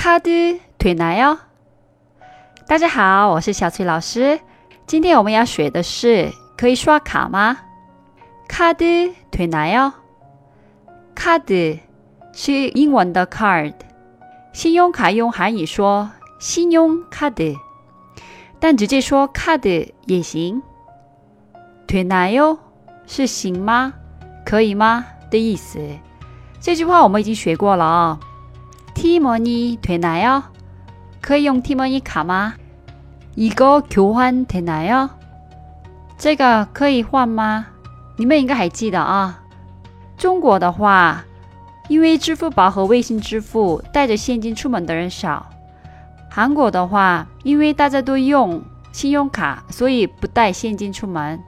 卡드되나 요？ 大家好，我是小崔老师。今天我们要学的是可以刷卡吗？卡드되나 요？ 卡드是英文的 card，信用卡用韩语说信用卡드， 但直接说卡드也行。되나 요？ 是行吗？可以吗？的意思。这句话我们已经学过了啊。 티머니되나 요？ 可以用 T money 卡吗？이거교환되나 요？ 这个可以换吗？你们应该还记得啊。中国的话，因为支付宝和微信支付带着现金出门的人少。韩国的话，因为大家都用信用卡，所以不带现金出门。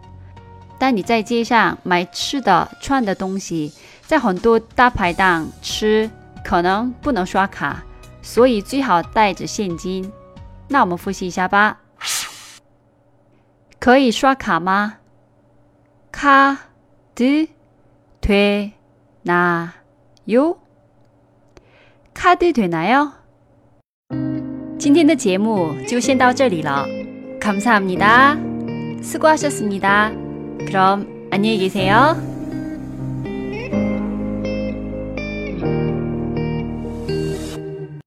但你在街上买吃的、穿的东西，在很多大排档吃， 可能不能刷卡，所以最好带着现金。那我们复习一下吧。可以刷卡吗？卡드되나 요？ 卡드되나 요？ 今天的节目就先到这里了。감사합니다。수고하셨습니다。 그럼 안녕히 계세요.